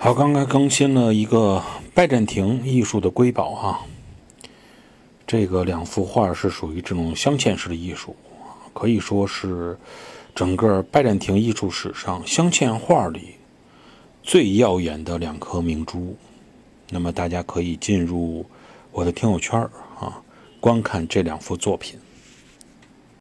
好，刚刚更新了一个拜占庭艺术的瑰宝啊，这个两幅画是属于这种镶嵌式的艺术，可以说是整个拜占庭艺术史上镶嵌画里最耀眼的两颗明珠。那么大家可以进入我的听友圈啊，观看这两幅作品。